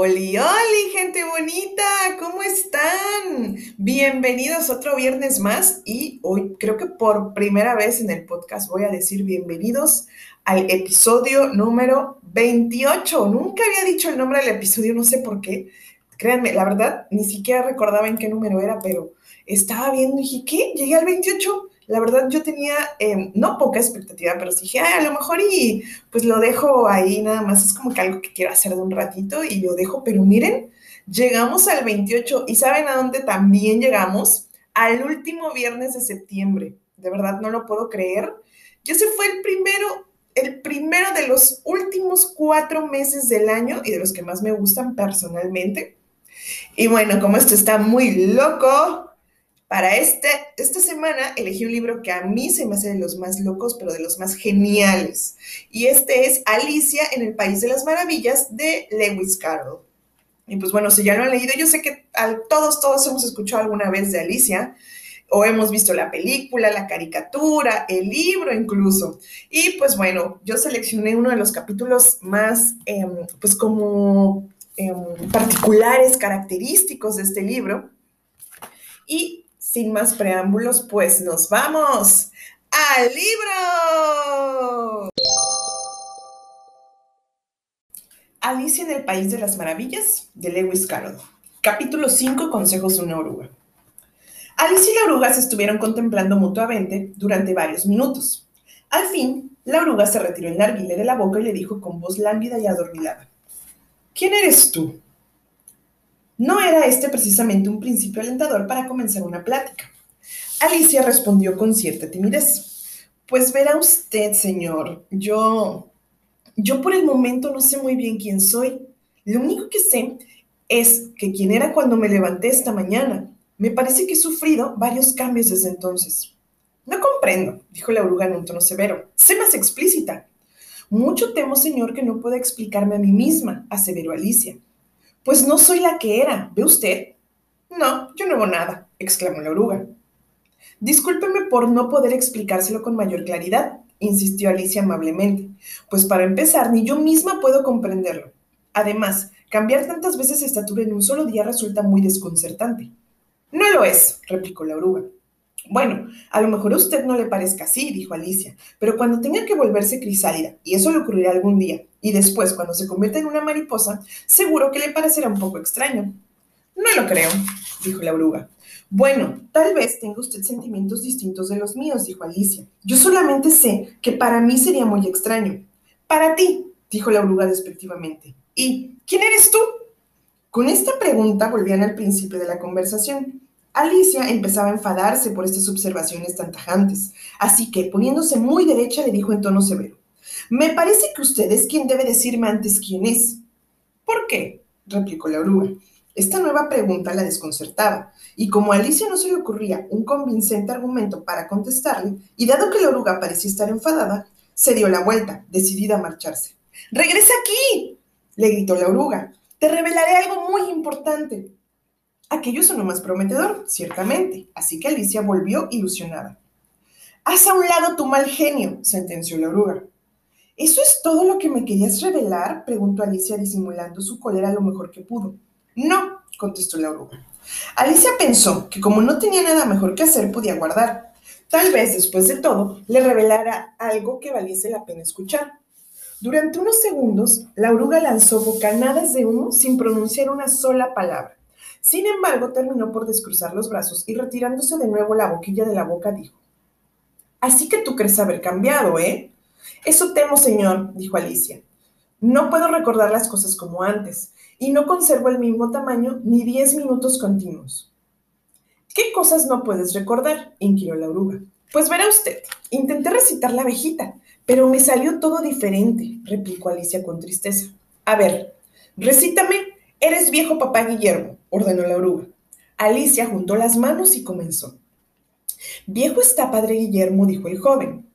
Oli, oli, gente bonita, ¿cómo están? Bienvenidos otro viernes más y hoy creo que por primera vez en el podcast voy a decir bienvenidos al episodio número 28. Nunca había dicho el nombre del episodio, no sé por qué. Créanme, la verdad, ni siquiera recordaba en qué número era, pero estaba viendo y dije, ¿qué? Llegué al 28 la verdad yo tenía em, no poca expectativa, pero dije, a lo mejor y pues lo dejo ahí nada más, es como que algo que quiero hacer de un ratito y lo dejo, pero miren, llegamos al 28 y ¿saben a dónde también llegamos? Al último viernes de septiembre, de verdad no lo puedo creer. Yo se fue el primero, el primero de los últimos cuatro meses del año y de los que más me gustan personalmente. Y bueno, como esto está muy loco, para este, esta semana elegí un libro que a mí se me hace de los más locos, pero de los más geniales. Y este es Alicia en el País de las Maravillas de Lewis Carroll. Y pues bueno, si ya lo han leído, yo sé que todos, todos hemos escuchado alguna vez de Alicia o hemos visto la película, la caricatura, el libro incluso. Y pues bueno, yo seleccioné uno de los capítulos más, em, pues como em, particulares, característicos de este libro. Y sin más preámbulos, pues nos vamos al libro. Alicia en el País de las Maravillas, de Lewis Carroll. Capítulo 5, Consejos de una oruga. Alicia y la oruga se estuvieron contemplando mutuamente durante varios minutos. Al fin, la oruga se retiró el narguile de la boca y le dijo con voz lánguida y adormilada. ¿Quién eres tú? No era este precisamente un principio alentador para comenzar una plática. Alicia respondió con cierta timidez. Pues verá usted, señor, yo... Yo por el momento no sé muy bien quién soy. Lo único que sé es que quién era cuando me levanté esta mañana. Me parece que he sufrido varios cambios desde entonces. No comprendo, dijo la oruga en un tono severo. Sé más explícita. Mucho temo, señor, que no pueda explicarme a mí misma, aseveró Alicia. Pues no soy la que era, ¿ve usted? No, yo no hago nada, exclamó la oruga. Discúlpeme por no poder explicárselo con mayor claridad, insistió Alicia amablemente, pues para empezar, ni yo misma puedo comprenderlo. Además, cambiar tantas veces estatura en un solo día resulta muy desconcertante. No lo es, replicó la oruga. Bueno, a lo mejor a usted no le parezca así, dijo Alicia, pero cuando tenga que volverse crisálida, y eso le ocurrirá algún día, y después cuando se convierta en una mariposa, seguro que le parecerá un poco extraño. No lo creo, dijo la oruga. Bueno, tal vez tenga usted sentimientos distintos de los míos, dijo Alicia. Yo solamente sé que para mí sería muy extraño. Para ti, dijo la oruga despectivamente. ¿Y quién eres tú? Con esta pregunta volvían al principio de la conversación. Alicia empezaba a enfadarse por estas observaciones tan tajantes, así que, poniéndose muy derecha, le dijo en tono severo, Me parece que usted es quien debe decirme antes quién es. ¿Por qué? replicó la oruga. Esta nueva pregunta la desconcertaba, y como a Alicia no se le ocurría un convincente argumento para contestarle, y dado que la oruga parecía estar enfadada, se dio la vuelta, decidida a marcharse. ¡Regresa aquí! le gritó la oruga. Te revelaré algo muy importante. Aquello sonó más prometedor, ciertamente, así que Alicia volvió ilusionada. Haz a un lado tu mal genio, sentenció la oruga. ¿Eso es todo lo que me querías revelar? preguntó Alicia disimulando su cólera lo mejor que pudo. No, contestó la oruga. Alicia pensó que como no tenía nada mejor que hacer, podía guardar. Tal vez, después de todo, le revelara algo que valiese la pena escuchar. Durante unos segundos, la oruga lanzó bocanadas de humo sin pronunciar una sola palabra. Sin embargo, terminó por descruzar los brazos y retirándose de nuevo la boquilla de la boca, dijo, Así que tú crees haber cambiado, ¿eh? Eso temo, señor, dijo Alicia. No puedo recordar las cosas como antes, y no conservo el mismo tamaño ni diez minutos continuos. ¿Qué cosas no puedes recordar? inquirió la oruga. Pues verá usted, intenté recitar la abejita, pero me salió todo diferente, replicó Alicia con tristeza. A ver, recítame Eres viejo papá Guillermo, ordenó la oruga. Alicia juntó las manos y comenzó. Viejo está padre Guillermo, dijo el joven.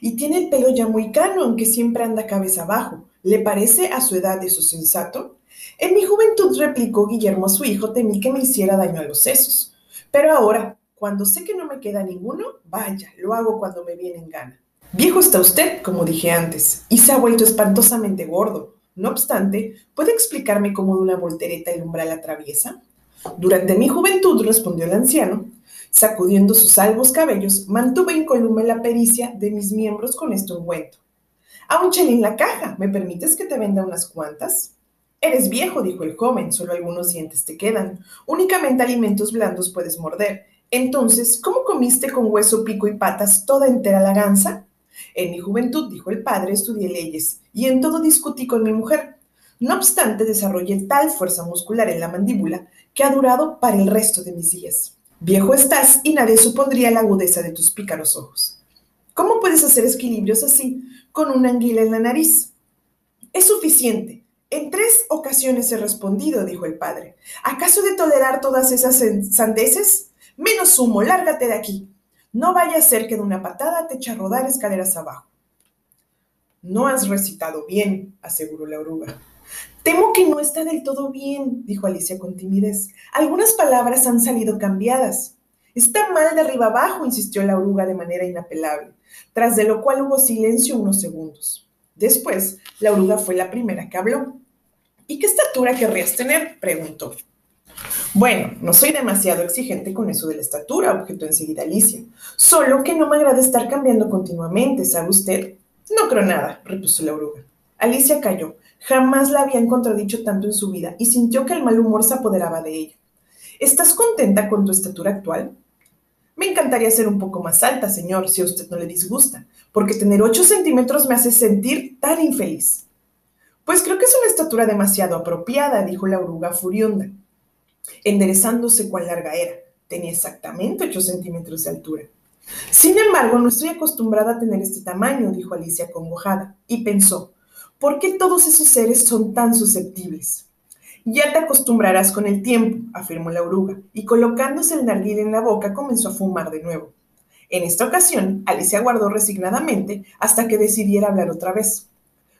Y tiene el pelo ya muy cano, aunque siempre anda cabeza abajo. ¿Le parece a su edad eso sensato? En mi juventud, replicó Guillermo a su hijo, temí que me hiciera daño a los sesos. Pero ahora, cuando sé que no me queda ninguno, vaya, lo hago cuando me viene en gana. Viejo está usted, como dije antes, y se ha vuelto espantosamente gordo. No obstante, ¿puede explicarme cómo de una voltereta el umbral atraviesa? Durante mi juventud, respondió el anciano, sacudiendo sus albos cabellos, mantuve incólume la pericia de mis miembros con este ungüento. A un chelín la caja, ¿me permites que te venda unas cuantas? Eres viejo, dijo el joven, solo algunos dientes te quedan. Únicamente alimentos blandos puedes morder. Entonces, ¿cómo comiste con hueso, pico y patas toda entera la gansa? En mi juventud, dijo el padre, estudié leyes y en todo discutí con mi mujer. No obstante, desarrollé tal fuerza muscular en la mandíbula que ha durado para el resto de mis días. Viejo estás y nadie supondría la agudeza de tus pícaros ojos. ¿Cómo puedes hacer equilibrios así con una anguila en la nariz? Es suficiente. En tres ocasiones he respondido, dijo el padre. ¿Acaso de tolerar todas esas sandeces? Menos humo, lárgate de aquí. No vaya a ser que de una patada te eche a rodar escaleras abajo. No has recitado bien, aseguró la oruga. Temo que no está del todo bien, dijo Alicia con timidez. Algunas palabras han salido cambiadas. Está mal de arriba abajo, insistió la oruga de manera inapelable, tras de lo cual hubo silencio unos segundos. Después, la oruga fue la primera que habló. ¿Y qué estatura querrías tener? preguntó. Bueno, no soy demasiado exigente con eso de la estatura, objetó enseguida Alicia. Solo que no me agrada estar cambiando continuamente, ¿sabe usted? No creo nada, repuso la oruga. Alicia calló. Jamás la habían contradicho tanto en su vida y sintió que el mal humor se apoderaba de ella. ¿Estás contenta con tu estatura actual? Me encantaría ser un poco más alta, señor, si a usted no le disgusta, porque tener ocho centímetros me hace sentir tan infeliz. Pues creo que es una estatura demasiado apropiada, dijo la oruga furionda, enderezándose cuán larga era. Tenía exactamente ocho centímetros de altura. Sin embargo, no estoy acostumbrada a tener este tamaño, dijo Alicia congojada, y pensó, ¿por qué todos esos seres son tan susceptibles? Ya te acostumbrarás con el tiempo, afirmó la oruga, y colocándose el narguil en la boca comenzó a fumar de nuevo. En esta ocasión, Alicia aguardó resignadamente hasta que decidiera hablar otra vez.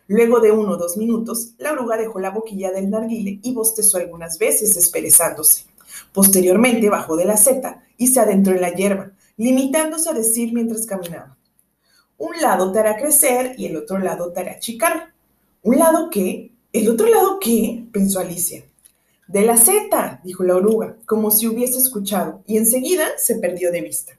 Luego de uno o dos minutos, la oruga dejó la boquilla del narguile y bostezó algunas veces, desperezándose. Posteriormente bajó de la seta y se adentró en la hierba, limitándose a decir mientras caminaba. Un lado te hará crecer y el otro lado te hará achicar. ¿Un lado qué? ¿El otro lado qué? pensó Alicia. De la seta, dijo la oruga, como si hubiese escuchado, y enseguida se perdió de vista.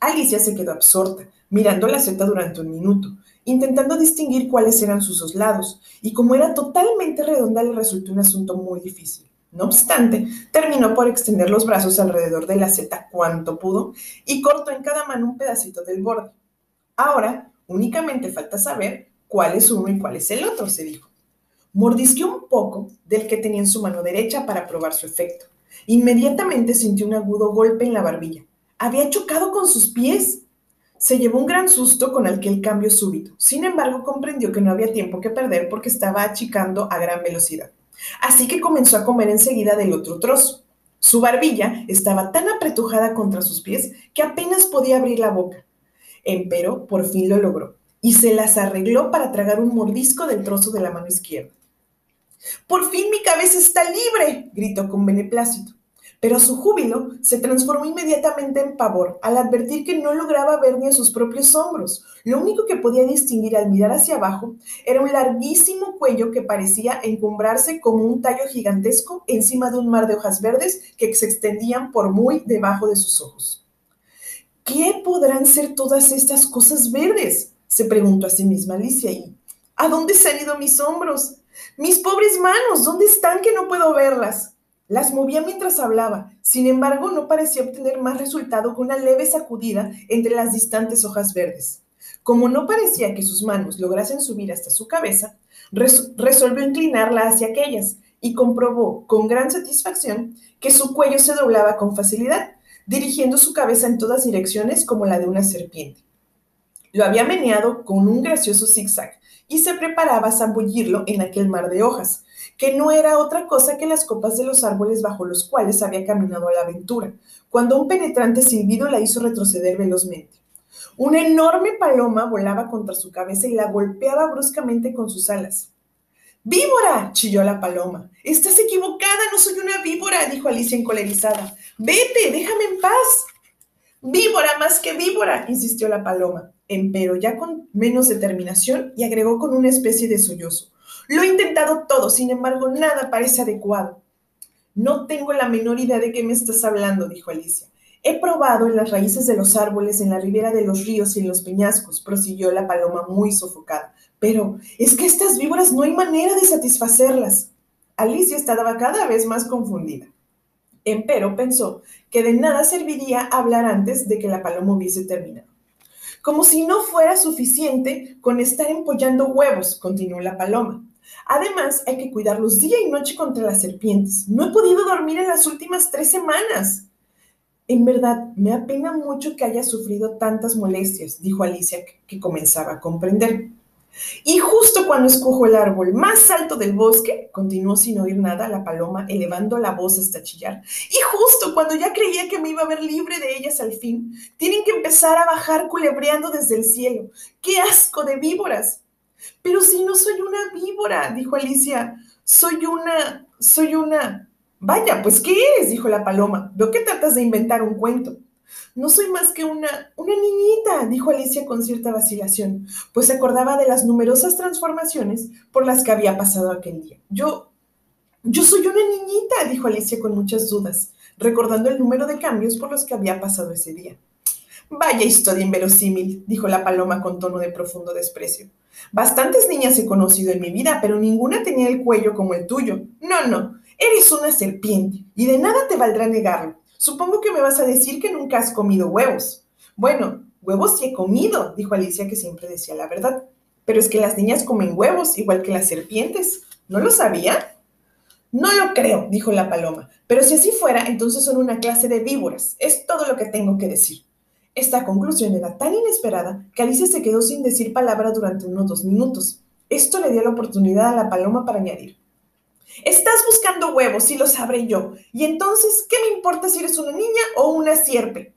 Alicia se quedó absorta, mirando la seta durante un minuto, intentando distinguir cuáles eran sus dos lados, y como era totalmente redonda le resultó un asunto muy difícil. No obstante, terminó por extender los brazos alrededor de la seta cuanto pudo y cortó en cada mano un pedacito del borde. Ahora, únicamente falta saber cuál es uno y cuál es el otro, se dijo. Mordisqueó un poco del que tenía en su mano derecha para probar su efecto. Inmediatamente sintió un agudo golpe en la barbilla. Había chocado con sus pies. Se llevó un gran susto con aquel cambio súbito. Sin embargo, comprendió que no había tiempo que perder porque estaba achicando a gran velocidad. Así que comenzó a comer enseguida del otro trozo. Su barbilla estaba tan apretujada contra sus pies que apenas podía abrir la boca. Empero, por fin lo logró y se las arregló para tragar un mordisco del trozo de la mano izquierda. Por fin mi cabeza está libre, gritó con beneplácito pero su júbilo se transformó inmediatamente en pavor al advertir que no lograba ver ni a sus propios hombros. Lo único que podía distinguir al mirar hacia abajo era un larguísimo cuello que parecía encumbrarse como un tallo gigantesco encima de un mar de hojas verdes que se extendían por muy debajo de sus ojos. ¿Qué podrán ser todas estas cosas verdes? se preguntó a sí misma Alicia. ¿Y a dónde se han ido mis hombros? Mis pobres manos, ¿dónde están que no puedo verlas? Las movía mientras hablaba, sin embargo no parecía obtener más resultado que una leve sacudida entre las distantes hojas verdes. Como no parecía que sus manos lograsen subir hasta su cabeza, resolvió inclinarla hacia aquellas y comprobó con gran satisfacción que su cuello se doblaba con facilidad, dirigiendo su cabeza en todas direcciones como la de una serpiente. Lo había meneado con un gracioso zigzag y se preparaba a zambullirlo en aquel mar de hojas, que no era otra cosa que las copas de los árboles bajo los cuales había caminado a la aventura, cuando un penetrante silbido la hizo retroceder velozmente. Una enorme paloma volaba contra su cabeza y la golpeaba bruscamente con sus alas. ¡Víbora! chilló la paloma. Estás equivocada, no soy una víbora, dijo Alicia encolerizada. Vete, déjame en paz. Víbora más que víbora, insistió la paloma, empero ya con menos determinación y agregó con una especie de sollozo. Lo he intentado todo, sin embargo, nada parece adecuado. No tengo la menor idea de qué me estás hablando, dijo Alicia. He probado en las raíces de los árboles, en la ribera de los ríos y en los peñascos, prosiguió la paloma muy sofocada. Pero es que estas víboras no hay manera de satisfacerlas. Alicia estaba cada vez más confundida. Empero pensó que de nada serviría hablar antes de que la paloma hubiese terminado. Como si no fuera suficiente con estar empollando huevos, continuó la paloma. Además, hay que cuidarlos día y noche contra las serpientes. No he podido dormir en las últimas tres semanas. En verdad, me apena mucho que haya sufrido tantas molestias, dijo Alicia, que comenzaba a comprender. Y justo cuando escojo el árbol más alto del bosque, continuó sin oír nada la paloma, elevando la voz hasta chillar. Y justo cuando ya creía que me iba a ver libre de ellas al fin, tienen que empezar a bajar culebreando desde el cielo. ¡Qué asco de víboras! Pero si no soy una víbora, dijo Alicia, soy una, soy una... Vaya, pues ¿qué eres? dijo la paloma. Veo que tratas de inventar un cuento. No soy más que una, una niñita, dijo Alicia con cierta vacilación, pues se acordaba de las numerosas transformaciones por las que había pasado aquel día. Yo, yo soy una niñita, dijo Alicia con muchas dudas, recordando el número de cambios por los que había pasado ese día. Vaya historia inverosímil, dijo la paloma con tono de profundo desprecio. Bastantes niñas he conocido en mi vida, pero ninguna tenía el cuello como el tuyo. No, no, eres una serpiente, y de nada te valdrá negarlo. Supongo que me vas a decir que nunca has comido huevos. Bueno, huevos sí he comido, dijo Alicia, que siempre decía la verdad. Pero es que las niñas comen huevos, igual que las serpientes. ¿No lo sabía? No lo creo, dijo la paloma. Pero si así fuera, entonces son una clase de víboras. Es todo lo que tengo que decir. Esta conclusión era tan inesperada que Alicia se quedó sin decir palabra durante unos dos minutos. Esto le dio la oportunidad a la paloma para añadir. Estás buscando huevos, y lo sabré yo. Y entonces, ¿qué me importa si eres una niña o una sierpe?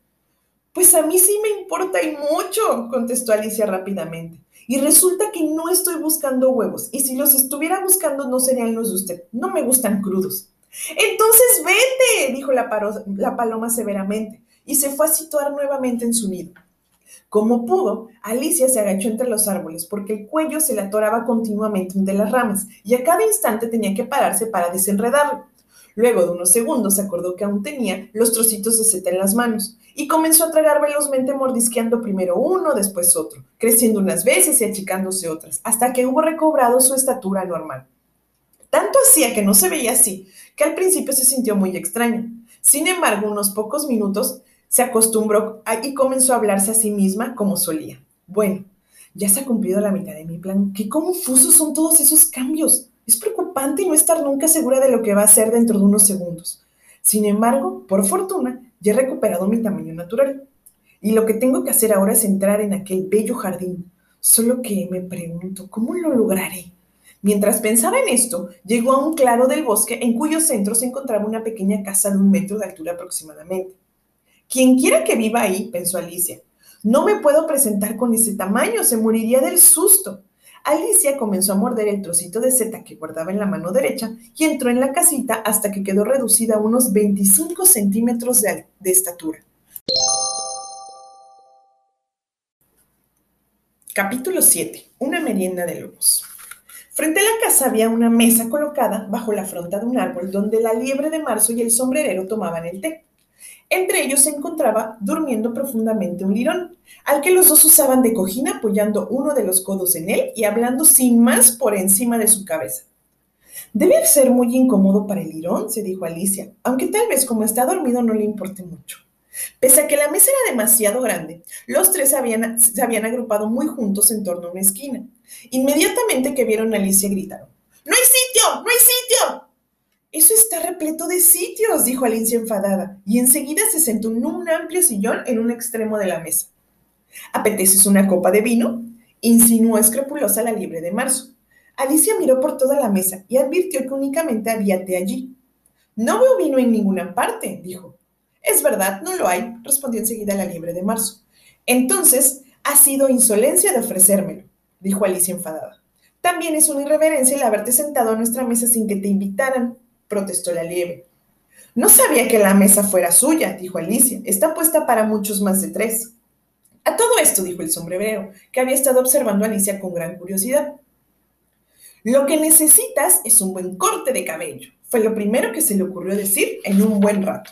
Pues a mí sí me importa y mucho, contestó Alicia rápidamente. Y resulta que no estoy buscando huevos. Y si los estuviera buscando, no serían los de usted. No me gustan crudos. Entonces vete, dijo la, la paloma severamente y se fue a situar nuevamente en su nido. Como pudo, Alicia se agachó entre los árboles porque el cuello se le atoraba continuamente entre las ramas y a cada instante tenía que pararse para desenredarlo. Luego de unos segundos se acordó que aún tenía los trocitos de seta en las manos y comenzó a tragar velozmente mordisqueando primero uno, después otro, creciendo unas veces y achicándose otras, hasta que hubo recobrado su estatura normal. Tanto hacía que no se veía así, que al principio se sintió muy extraña. Sin embargo, unos pocos minutos se acostumbró y comenzó a hablarse a sí misma como solía. Bueno, ya se ha cumplido la mitad de mi plan. Qué confusos son todos esos cambios. Es preocupante no estar nunca segura de lo que va a ser dentro de unos segundos. Sin embargo, por fortuna, ya he recuperado mi tamaño natural. Y lo que tengo que hacer ahora es entrar en aquel bello jardín. Solo que me pregunto, ¿cómo lo lograré? Mientras pensaba en esto, llegó a un claro del bosque en cuyo centro se encontraba una pequeña casa de un metro de altura aproximadamente. Quien quiera que viva ahí, pensó Alicia. No me puedo presentar con ese tamaño, se moriría del susto. Alicia comenzó a morder el trocito de seta que guardaba en la mano derecha y entró en la casita hasta que quedó reducida a unos 25 centímetros de, estatura. Capítulo 7. Una merienda de lobos. Frente a la casa había una mesa colocada bajo la fronda de un árbol donde la liebre de marzo y el sombrerero tomaban el té. Entre ellos se encontraba durmiendo profundamente un lirón, al que los dos usaban de cojín apoyando uno de los codos en él y hablando sin más por encima de su cabeza. Debe ser muy incómodo para el lirón, se dijo Alicia, aunque tal vez como está dormido no le importe mucho. Pese a que la mesa era demasiado grande, los tres habían, se habían agrupado muy juntos en torno a una esquina. Inmediatamente que vieron a Alicia gritaron, ¡No hay sitio! ¡No hay sitio! Eso está repleto de sitios, dijo Alicia enfadada, y enseguida se sentó en un amplio sillón en un extremo de la mesa. ¿Apeteces una copa de vino? insinuó escrupulosa la libre de marzo. Alicia miró por toda la mesa y advirtió que únicamente había té allí. No veo vino en ninguna parte, dijo. Es verdad, no lo hay, respondió enseguida la libre de marzo. Entonces, ha sido insolencia de ofrecérmelo, dijo Alicia enfadada. También es una irreverencia el haberte sentado a nuestra mesa sin que te invitaran protestó la liebre. No sabía que la mesa fuera suya, dijo Alicia. Está puesta para muchos más de tres. A todo esto, dijo el sombrerero, que había estado observando a Alicia con gran curiosidad. Lo que necesitas es un buen corte de cabello. Fue lo primero que se le ocurrió decir en un buen rato.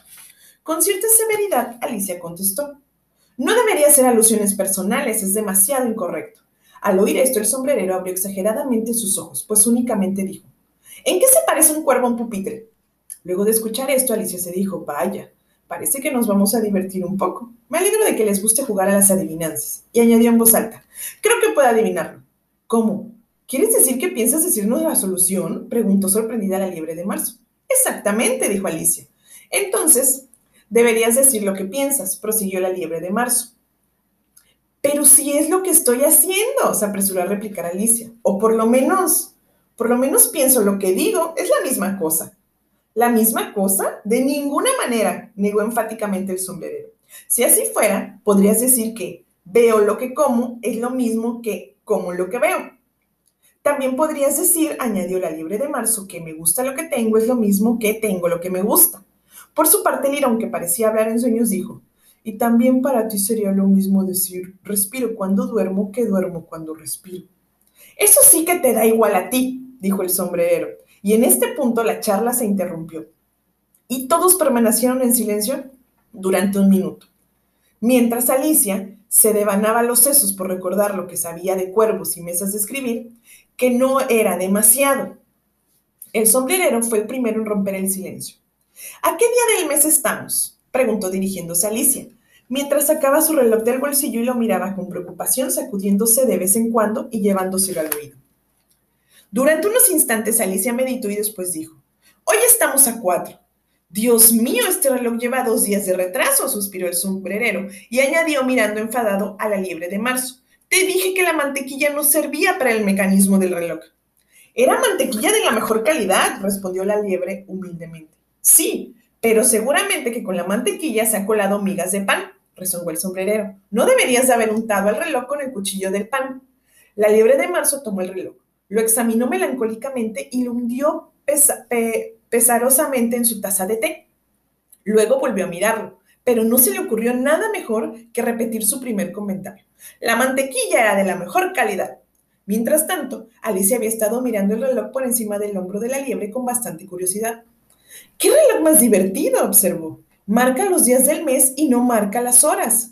Con cierta severidad, Alicia contestó. No debería hacer alusiones personales, es demasiado incorrecto. Al oír esto, el sombrerero abrió exageradamente sus ojos, pues únicamente dijo, ¿En qué se parece un cuervo a un pupitre? Luego de escuchar esto, Alicia se dijo, vaya, parece que nos vamos a divertir un poco. Me alegro de que les guste jugar a las adivinanzas. Y añadió en voz alta, creo que puedo adivinarlo. ¿Cómo? ¿Quieres decir que piensas decirnos la solución? Preguntó sorprendida la liebre de marzo. Exactamente, dijo Alicia. Entonces, deberías decir lo que piensas, prosiguió la liebre de marzo. Pero si es lo que estoy haciendo, se apresuró a replicar Alicia. O por lo menos por lo menos pienso lo que digo, es la misma cosa. ¿La misma cosa? De ninguna manera, negó enfáticamente el sombrerero. Si así fuera, podrías decir que veo lo que como es lo mismo que como lo que veo. También podrías decir, añadió la libre de marzo, que me gusta lo que tengo es lo mismo que tengo lo que me gusta. Por su parte, Lirón, que parecía hablar en sueños, dijo, y también para ti sería lo mismo decir, respiro cuando duermo que duermo cuando respiro. Eso sí que te da igual a ti, dijo el sombrero. Y en este punto la charla se interrumpió. Y todos permanecieron en silencio durante un minuto. Mientras Alicia se devanaba los sesos por recordar lo que sabía de cuervos y mesas de escribir, que no era demasiado. El sombrerero fue el primero en romper el silencio. ¿A qué día del mes estamos? preguntó dirigiéndose a Alicia, mientras sacaba su reloj del bolsillo y lo miraba con preocupación, sacudiéndose de vez en cuando y llevándoselo al oído. Durante unos instantes Alicia meditó y después dijo, hoy estamos a cuatro. Dios mío, este reloj lleva dos días de retraso, suspiró el sombrerero y añadió mirando enfadado a la liebre de marzo. Te dije que la mantequilla no servía para el mecanismo del reloj. Era mantequilla de la mejor calidad, respondió la liebre humildemente. Sí, pero seguramente que con la mantequilla se han colado migas de pan, resongó el sombrerero. No deberías de haber untado el reloj con el cuchillo del pan. La liebre de marzo tomó el reloj lo examinó melancólicamente y lo hundió pesarosamente en su taza de té. Luego volvió a mirarlo, pero no se le ocurrió nada mejor que repetir su primer comentario. La mantequilla era de la mejor calidad. Mientras tanto, Alicia había estado mirando el reloj por encima del hombro de la liebre con bastante curiosidad. ¿Qué reloj más divertido? observó. Marca los días del mes y no marca las horas.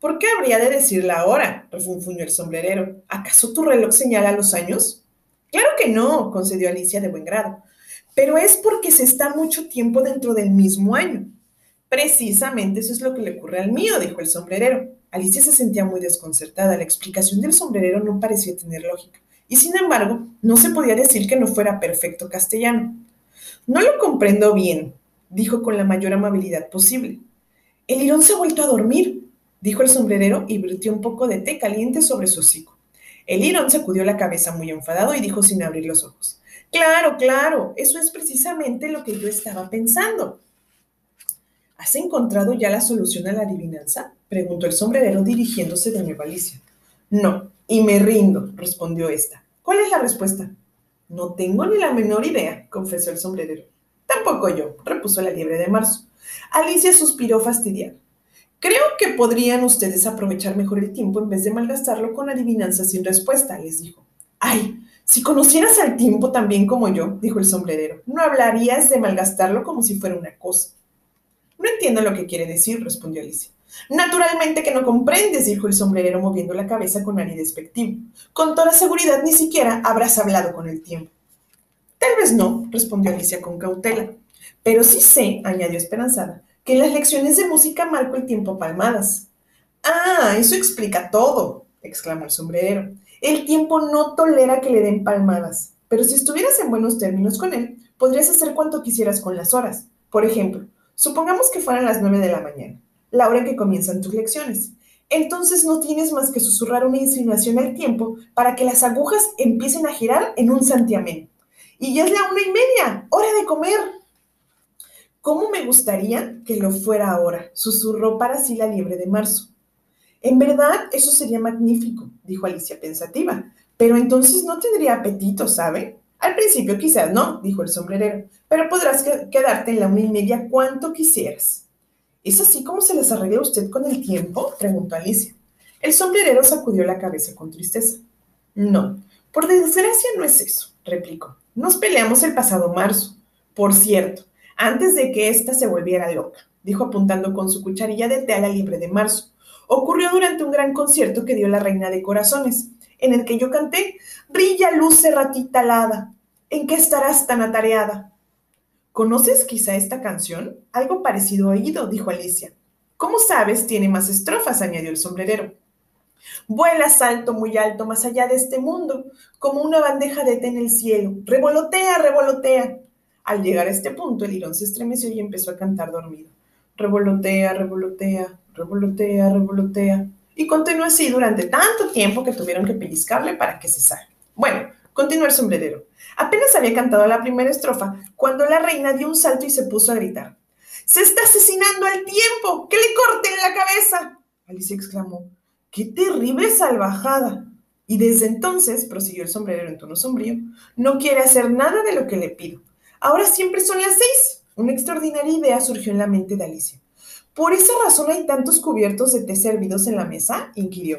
¿Por qué habría de decir la hora? refunfuñó el sombrerero. ¿Acaso tu reloj señala los años? Claro que no, concedió Alicia de buen grado, pero es porque se está mucho tiempo dentro del mismo año. Precisamente eso es lo que le ocurre al mío, dijo el sombrerero. Alicia se sentía muy desconcertada. La explicación del sombrerero no parecía tener lógica. Y sin embargo, no se podía decir que no fuera perfecto castellano. No lo comprendo bien, dijo con la mayor amabilidad posible. El lirón se ha vuelto a dormir, dijo el sombrerero y vertió un poco de té caliente sobre su hocico. El Irón sacudió la cabeza muy enfadado y dijo sin abrir los ojos, Claro, claro, eso es precisamente lo que yo estaba pensando. ¿Has encontrado ya la solución a la adivinanza? preguntó el sombrerero dirigiéndose de nuevo a. No, y me rindo, respondió esta. ¿Cuál es la respuesta? No tengo ni la menor idea, confesó el sombrerero. Tampoco yo, repuso la liebre de marzo. Alicia suspiró fastidiada. Creo que podrían ustedes aprovechar mejor el tiempo en vez de malgastarlo con adivinanzas sin respuesta, les dijo. Ay, si conocieras al tiempo tan bien como yo, dijo el sombrerero, no hablarías de malgastarlo como si fuera una cosa. No entiendo lo que quiere decir, respondió Alicia. Naturalmente que no comprendes, dijo el sombrerero moviendo la cabeza con aire despectivo. Con toda seguridad ni siquiera habrás hablado con el tiempo. Tal vez no, respondió Alicia con cautela. Pero sí sé, añadió esperanzada, que en las lecciones de música marco el tiempo palmadas. Ah, eso explica todo, exclamó el sombrerero. El tiempo no tolera que le den palmadas, pero si estuvieras en buenos términos con él, podrías hacer cuanto quisieras con las horas. Por ejemplo, supongamos que fueran las nueve de la mañana, la hora en que comienzan tus lecciones. Entonces no tienes más que susurrar una insinuación al tiempo para que las agujas empiecen a girar en un santiamén. Y ya es la una y media, hora de comer. ¿Cómo me gustaría que lo fuera ahora? susurró para sí la liebre de marzo. En verdad, eso sería magnífico, dijo Alicia pensativa, pero entonces no tendría apetito, ¿sabe? Al principio quizás no, dijo el sombrerero, pero podrás quedarte en la una y media cuanto quisieras. ¿Es así como se les arregla usted con el tiempo? preguntó Alicia. El sombrerero sacudió la cabeza con tristeza. No, por desgracia no es eso. replicó. Nos peleamos el pasado marzo. Por cierto, antes de que ésta se volviera loca, dijo apuntando con su cucharilla de té a la libre de marzo. Ocurrió durante un gran concierto que dio la Reina de Corazones, en el que yo canté Brilla luz cerratita alada, ¿en qué estarás tan atareada? ¿Conoces quizá esta canción? Algo parecido oído, dijo Alicia. ¿Cómo sabes? Tiene más estrofas, añadió el sombrerero. Vuelas alto, muy alto, más allá de este mundo, como una bandeja de té en el cielo. Revolotea, revolotea. Al llegar a este punto, el lirón se estremeció y empezó a cantar dormido. Revolotea, revolotea, revolotea, revolotea. Y continuó así durante tanto tiempo que tuvieron que pellizcarle para que cesara. Bueno, continuó el sombrerero. Apenas había cantado la primera estrofa cuando la reina dio un salto y se puso a gritar. ¡Se está asesinando al tiempo! ¡Que le corten la cabeza! Alicia exclamó. ¡Qué terrible salvajada! Y desde entonces, prosiguió el sombrerero en tono sombrío, no quiere hacer nada de lo que le pido. Ahora siempre son las seis. Una extraordinaria idea surgió en la mente de Alicia. ¿Por esa razón hay tantos cubiertos de té servidos en la mesa? inquirió.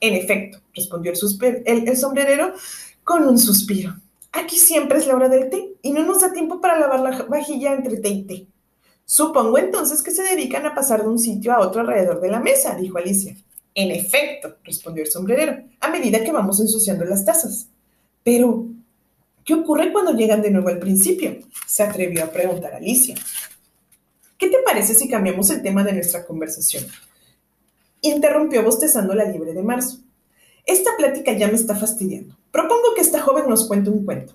En efecto, respondió el, sombrerero con un suspiro. Aquí siempre es la hora del té y no nos da tiempo para lavar la vajilla entre té y té. Supongo entonces que se dedican a pasar de un sitio a otro alrededor de la mesa, dijo Alicia. En efecto, respondió el sombrerero, a medida que vamos ensuciando las tazas. Pero, ¿qué ocurre cuando llegan de nuevo al principio? se atrevió a preguntar Alicia. ¿Qué te parece si cambiamos el tema de nuestra conversación? Interrumpió bostezando la libre de marzo. Esta plática ya me está fastidiando. Propongo que esta joven nos cuente un cuento.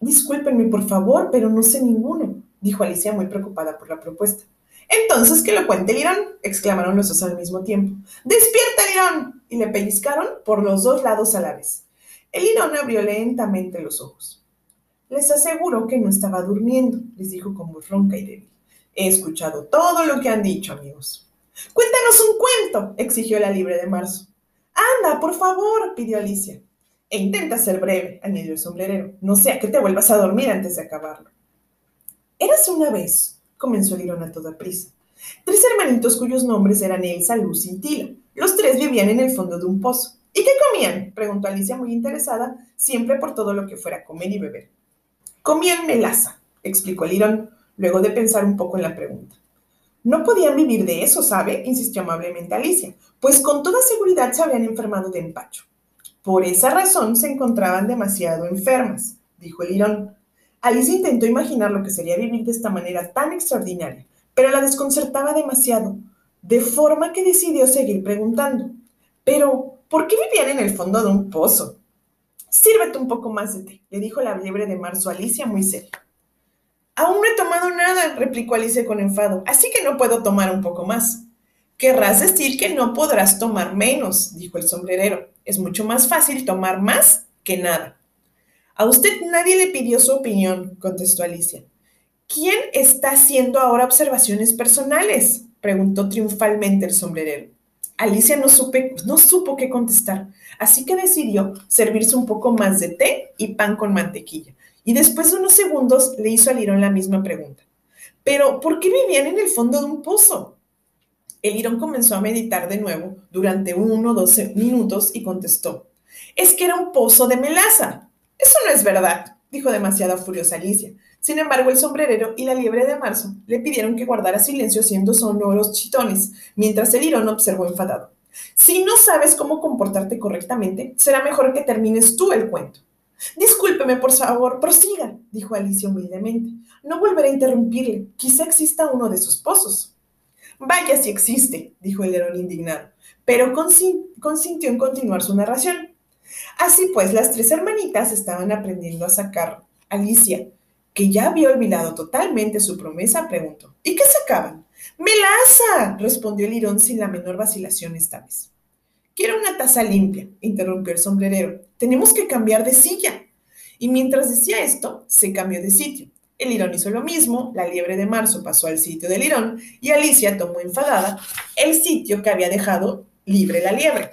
Discúlpenme, por favor, pero no sé ninguno, dijo Alicia muy preocupada por la propuesta. Entonces que lo cuente Lirón, exclamaron los dos al mismo tiempo. ¡Despierta, Lirón! Y le pellizcaron por los dos lados a la vez. El Lirón abrió lentamente los ojos. Les aseguro que no estaba durmiendo, les dijo con voz ronca y débil. He escuchado todo lo que han dicho, amigos. Cuéntanos un cuento, exigió la libre de marzo. Anda, por favor, pidió Alicia. E intenta ser breve, añadió el sombrerero, no sea que te vuelvas a dormir antes de acabarlo. Érase una vez, comenzó Lirón a toda prisa, tres hermanitos cuyos nombres eran Elsa, Lucy y Tila. Los tres vivían en el fondo de un pozo. ¿Y qué comían? preguntó Alicia muy interesada, siempre por todo lo que fuera comer y beber. Comían melaza, explicó Lirón, luego de pensar un poco en la pregunta. No podían vivir de eso, ¿sabe? insistió amablemente Alicia, pues con toda seguridad se habían enfermado de empacho. Por esa razón se encontraban demasiado enfermas, dijo el lirón. Alicia intentó imaginar lo que sería vivir de esta manera tan extraordinaria, pero la desconcertaba demasiado, de forma que decidió seguir preguntando. Pero, ¿por qué vivían en el fondo de un pozo? Sírvete un poco más de té, le dijo la liebre de marzo a Alicia muy seria. Aún no he tomado nada, replicó Alicia con enfado, así que no puedo tomar un poco más. Querrás decir que no podrás tomar menos, dijo el sombrerero. Es mucho más fácil tomar más que nada. A usted nadie le pidió su opinión, contestó Alicia. ¿Quién está haciendo ahora observaciones personales? preguntó triunfalmente el sombrerero. Alicia no, no supo qué contestar, así que decidió servirse un poco más de té y pan con mantequilla y después de unos segundos le hizo a Lirón la misma pregunta. Pero, ¿por qué vivían en el fondo de un pozo? El Lirón comenzó a meditar de nuevo durante uno o doce minutos y contestó, es que era un pozo de melaza. No es verdad, dijo demasiado furiosa Alicia. Sin embargo, el sombrerero y la liebre de marzo le pidieron que guardara silencio haciendo sonoros chitones, mientras el Lirón observó enfadado. Si no sabes cómo comportarte correctamente, será mejor que termines tú el cuento. Discúlpeme, por favor, prosiga, dijo Alicia humildemente. No volveré a interrumpirle. Quizá exista uno de sus pozos. Vaya si existe, dijo el león indignado, pero consintió en continuar su narración. Así pues, las tres hermanitas estaban aprendiendo a sacar. Alicia, que ya había olvidado totalmente su promesa, preguntó, ¿y qué sacaban? ¡Melaza! respondió el lirón sin la menor vacilación esta vez. Quiero una taza limpia, interrumpió el sombrerero. Tenemos que cambiar de silla. Y mientras decía esto, se cambió de sitio. El lirón hizo lo mismo, la liebre de marzo pasó al sitio del lirón y Alicia tomó enfadada el sitio que había dejado libre la liebre.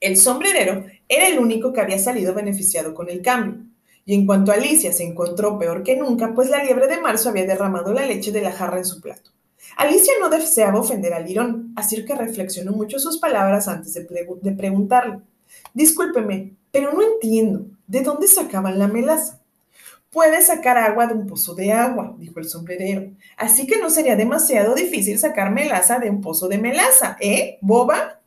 El sombrerero era el único que había salido beneficiado con el cambio. Y en cuanto a Alicia se encontró peor que nunca, pues la liebre de marzo había derramado la leche de la jarra en su plato. Alicia no deseaba ofender a Lirón, así que reflexionó mucho sus palabras antes de, preguntarle. Discúlpeme, pero no entiendo, ¿de dónde sacaban la melaza? Puedes sacar agua de un pozo de agua, dijo el sombrerero. Así que no sería demasiado difícil sacar melaza de un pozo de melaza, ¿eh, boba?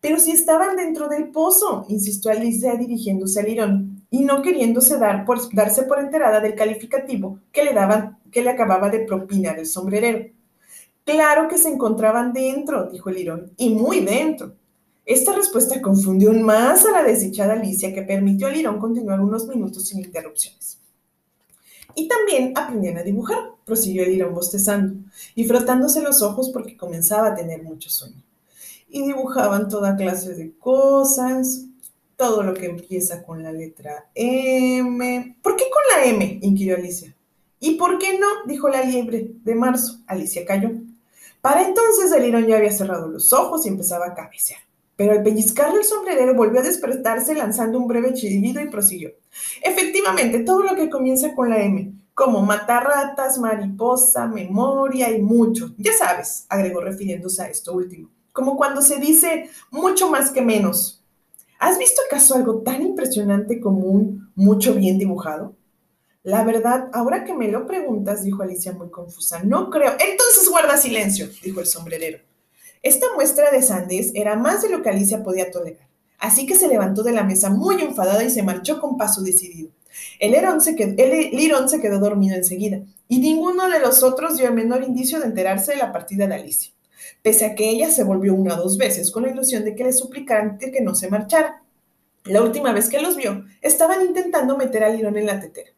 Pero si estaban dentro del pozo, insistió Alicia dirigiéndose al Lirón y no queriéndose dar por, darse por enterada del calificativo que le, daban, que le acababa de propinar el sombrerero. Claro que se encontraban dentro, dijo el Lirón, y muy dentro. Esta respuesta confundió más a la desdichada Alicia que permitió al Lirón continuar unos minutos sin interrupciones. Y también aprendían a dibujar, prosiguió el Lirón bostezando y frotándose los ojos porque comenzaba a tener mucho sueño. Y dibujaban toda clase de cosas, todo lo que empieza con la letra M. ¿Por qué con la M? inquirió Alicia. ¿Y por qué no? dijo la liebre de marzo. Alicia cayó. Para entonces el Lirón ya había cerrado los ojos y empezaba a cabecear. Pero al pellizcarle el sombrerero volvió a despertarse lanzando un breve chillido y prosiguió. Efectivamente, todo lo que comienza con la M, como matarratas, mariposa, memoria y mucho. Ya sabes, agregó refiriéndose a esto último, como cuando se dice mucho más que menos. ¿Has visto acaso algo tan impresionante como un mucho bien dibujado? La verdad, ahora que me lo preguntas, dijo Alicia muy confusa, no creo. Entonces guarda silencio, dijo el sombrerero. Esta muestra de sandez era más de lo que Alicia podía tolerar, así que se levantó de la mesa muy enfadada y se marchó con paso decidido. El, lirón se quedó, el se quedó dormido enseguida, y ninguno de los otros dio el menor indicio de enterarse de la partida de Alicia, pese a que ella se volvió una o dos veces con la ilusión de que le suplicaran que no se marchara. La última vez que los vio, estaban intentando meter al lirón en la tetera.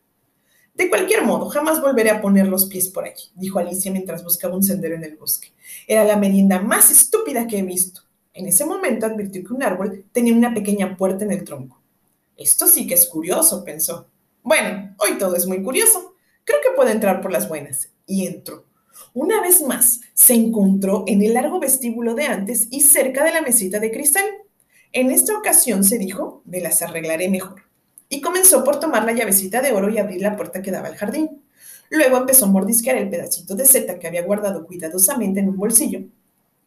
De cualquier modo, jamás volveré a poner los pies por allí, dijo Alicia mientras buscaba un sendero en el bosque. Era la merienda más estúpida que he visto. En ese momento advirtió que un árbol tenía una pequeña puerta en el tronco. Esto sí que es curioso, pensó. Bueno, hoy todo es muy curioso. Creo que puedo entrar por las buenas. Y entró. Una vez más, se encontró en el largo vestíbulo de antes y cerca de la mesita de cristal. En esta ocasión se dijo, me las arreglaré mejor y comenzó por tomar la llavecita de oro y abrir la puerta que daba al jardín. Luego empezó a mordisquear el pedacito de seta que había guardado cuidadosamente en un bolsillo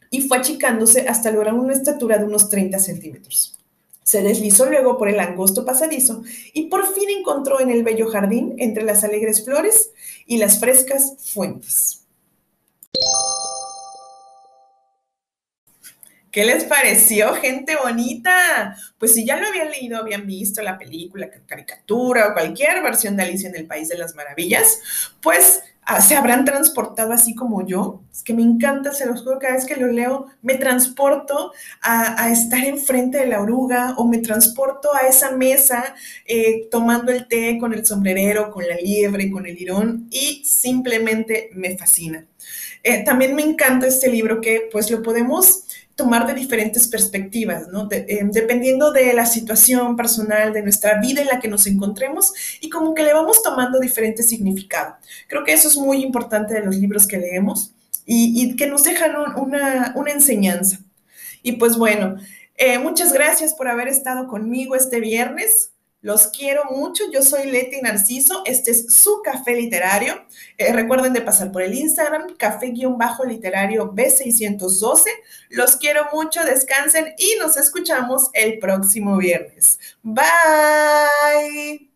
y fue achicándose hasta lograr una estatura de unos 30 centímetros. Se deslizó luego por el angosto pasadizo y por fin encontró en el bello jardín, entre las alegres flores y las frescas fuentes. ¿Qué les pareció, gente bonita? Pues si ya lo habían leído, habían visto la película, caricatura o cualquier versión de Alicia en el País de las Maravillas, pues ah, se habrán transportado así como yo. Es que me encanta, se los juro, cada vez que lo leo, me transporto a, estar enfrente de la oruga o me transporto a esa mesa eh, tomando el té con el sombrerero, con la liebre, con el lirón y simplemente me fascina. Eh, también me encanta este libro que pues lo podemos tomar de diferentes perspectivas. Eh, dependiendo de la situación personal, de nuestra vida en la que nos encontremos y como que le vamos tomando diferente significado. Creo que eso es muy importante de los libros que leemos y, que nos dejan una, una, enseñanza. Y pues bueno, eh, muchas gracias por haber estado conmigo este viernes. Los quiero mucho. Yo soy Leti Narciso. Este es su café literario. Eh, recuerden de pasar por el Instagram, café-literario B612. Los quiero mucho. Descansen y nos escuchamos el próximo viernes. Bye.